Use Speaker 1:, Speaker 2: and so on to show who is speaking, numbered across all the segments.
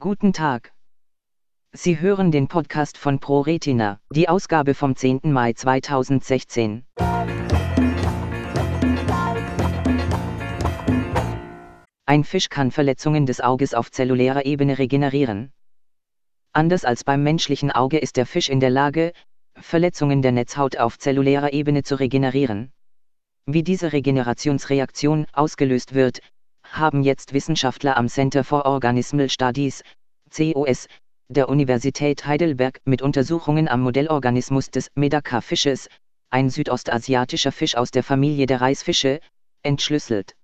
Speaker 1: Guten Tag. Sie hören den Podcast von ProRetina, die Ausgabe vom 10. Mai 2016. Ein Fisch kann Verletzungen des Auges auf zellulärer Ebene regenerieren. Anders als beim menschlichen Auge ist der Fisch in der Lage, Verletzungen der Netzhaut auf zellulärer Ebene zu regenerieren. Wie diese Regenerationsreaktion ausgelöst wird, haben jetzt Wissenschaftler am Center for Organismal Studies, COS, der Universität Heidelberg mit Untersuchungen am Modellorganismus des Medaka-Fisches, ein südostasiatischer Fisch aus der Familie der Reisfische, entschlüsselt.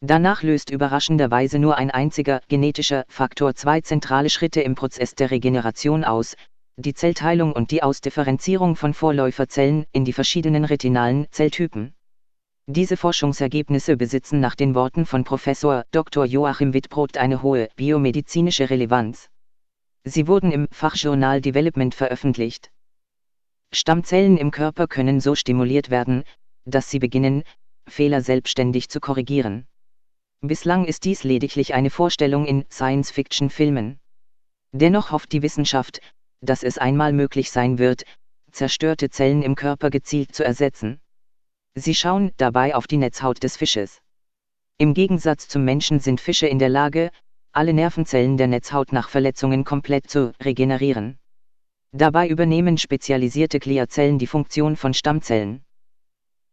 Speaker 1: Danach löst überraschenderweise nur ein einziger genetischer Faktor zwei zentrale Schritte im Prozess der Regeneration aus, die Zellteilung und die Ausdifferenzierung von Vorläuferzellen in die verschiedenen retinalen Zelltypen. Diese Forschungsergebnisse besitzen nach den Worten von Professor Dr. Joachim Wittbrot eine hohe biomedizinische Relevanz. Sie wurden im Fachjournal Development veröffentlicht. Stammzellen im Körper können so stimuliert werden, dass sie beginnen, Fehler selbstständig zu korrigieren. Bislang ist dies lediglich eine Vorstellung in Science-Fiction-Filmen. Dennoch hofft die Wissenschaft, dass es einmal möglich sein wird, zerstörte Zellen im Körper gezielt zu ersetzen. Sie schauen dabei auf die Netzhaut des Fisches. Im Gegensatz zum Menschen sind Fische in der Lage, alle Nervenzellen der Netzhaut nach Verletzungen komplett zu regenerieren. Dabei übernehmen spezialisierte Gliazellen die Funktion von Stammzellen.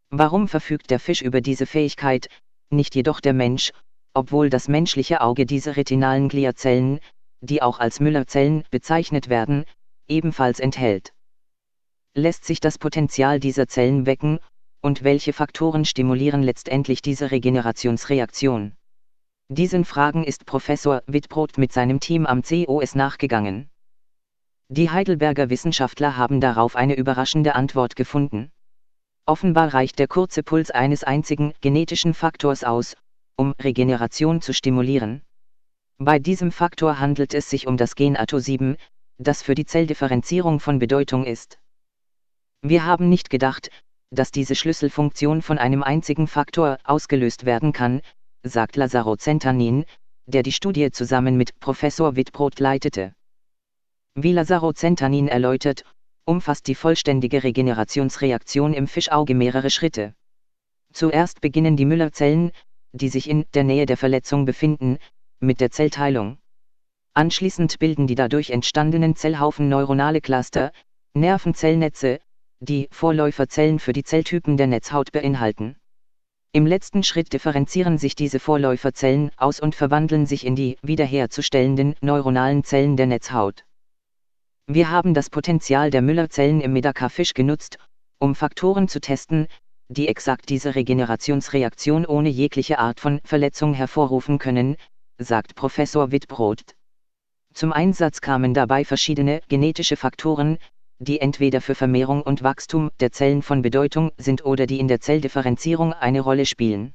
Speaker 1: Warum verfügt der Fisch über diese Fähigkeit, nicht jedoch der Mensch, obwohl das menschliche Auge diese retinalen Gliazellen, die auch als Müllerzellen bezeichnet werden, ebenfalls enthält. Lässt sich das Potenzial dieser Zellen wecken, und welche Faktoren stimulieren letztendlich diese Regenerationsreaktion? Diesen Fragen ist Professor Wittbrot mit seinem Team am COS nachgegangen. Die Heidelberger Wissenschaftler haben darauf eine überraschende Antwort gefunden. Offenbar reicht der kurze Puls eines einzigen genetischen Faktors aus, um Regeneration zu stimulieren. Bei diesem Faktor handelt es sich um das Gen ATO7, das für die Zelldifferenzierung von Bedeutung ist. Wir haben nicht gedacht, dass diese Schlüsselfunktion von einem einzigen Faktor ausgelöst werden kann, sagt Lazaro Zentanin, der die Studie zusammen mit Professor Wittbrot leitete. Wie Lazaro Zentanin erläutert, umfasst die vollständige Regenerationsreaktion im Fischauge mehrere Schritte. Zuerst beginnen die Müllerzellen, die sich in der Nähe der Verletzung befinden, mit der Zellteilung. Anschließend bilden die dadurch entstandenen Zellhaufen neuronale Cluster, Nervenzellnetze, die Vorläuferzellen für die Zelltypen der Netzhaut beinhalten. Im letzten Schritt differenzieren sich diese Vorläuferzellen aus und verwandeln sich in die wiederherzustellenden neuronalen Zellen der Netzhaut. Wir haben das Potenzial der Müllerzellen im Medaka-Fisch genutzt, um Faktoren zu testen, die exakt diese Regenerationsreaktion ohne jegliche Art von Verletzung hervorrufen können, sagt Professor Wittbrot. Zum Einsatz kamen dabei verschiedene genetische Faktoren, die entweder für Vermehrung und Wachstum der Zellen von Bedeutung sind oder die in der Zelldifferenzierung eine Rolle spielen.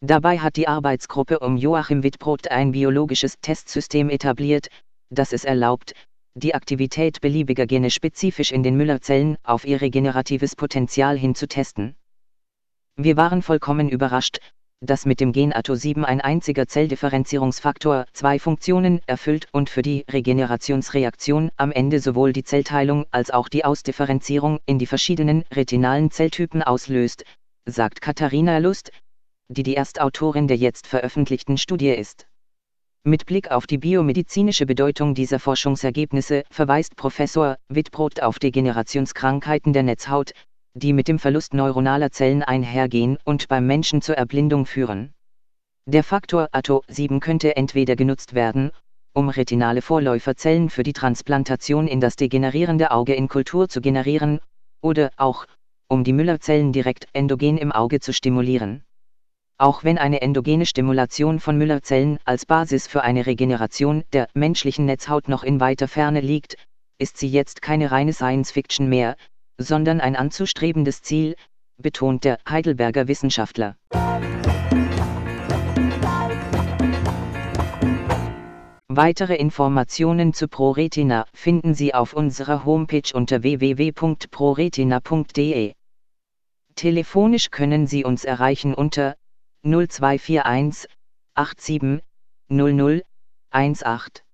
Speaker 1: Dabei hat die Arbeitsgruppe um Joachim Wittbrot ein biologisches Testsystem etabliert, das es erlaubt, die Aktivität beliebiger Gene spezifisch in den Müllerzellen auf ihr regeneratives Potenzial hin zu testen. Wir waren vollkommen überrascht, dass mit dem Gen ATO7 ein einziger Zelldifferenzierungsfaktor zwei Funktionen erfüllt und für die Regenerationsreaktion am Ende sowohl die Zellteilung als auch die Ausdifferenzierung in die verschiedenen retinalen Zelltypen auslöst, sagt Katharina Lust, die die Erstautorin der jetzt veröffentlichten Studie ist. Mit Blick auf die biomedizinische Bedeutung dieser Forschungsergebnisse verweist Professor Wittbrot auf Degenerationskrankheiten der Netzhaut, die mit dem Verlust neuronaler Zellen einhergehen und beim Menschen zur Erblindung führen. Der Faktor ATO7 könnte entweder genutzt werden, um retinale Vorläuferzellen für die Transplantation in das degenerierende Auge in Kultur zu generieren, oder auch, um die Müllerzellen direkt endogen im Auge zu stimulieren. Auch wenn eine endogene Stimulation von Müllerzellen als Basis für eine Regeneration der menschlichen Netzhaut noch in weiter Ferne liegt, ist sie jetzt keine reine Science-Fiction mehr, sondern ein anzustrebendes Ziel, betont der Heidelberger Wissenschaftler. Weitere Informationen zu ProRetina finden Sie auf unserer Homepage unter www.proretina.de. Telefonisch können Sie uns erreichen unter 0241 87 00 18.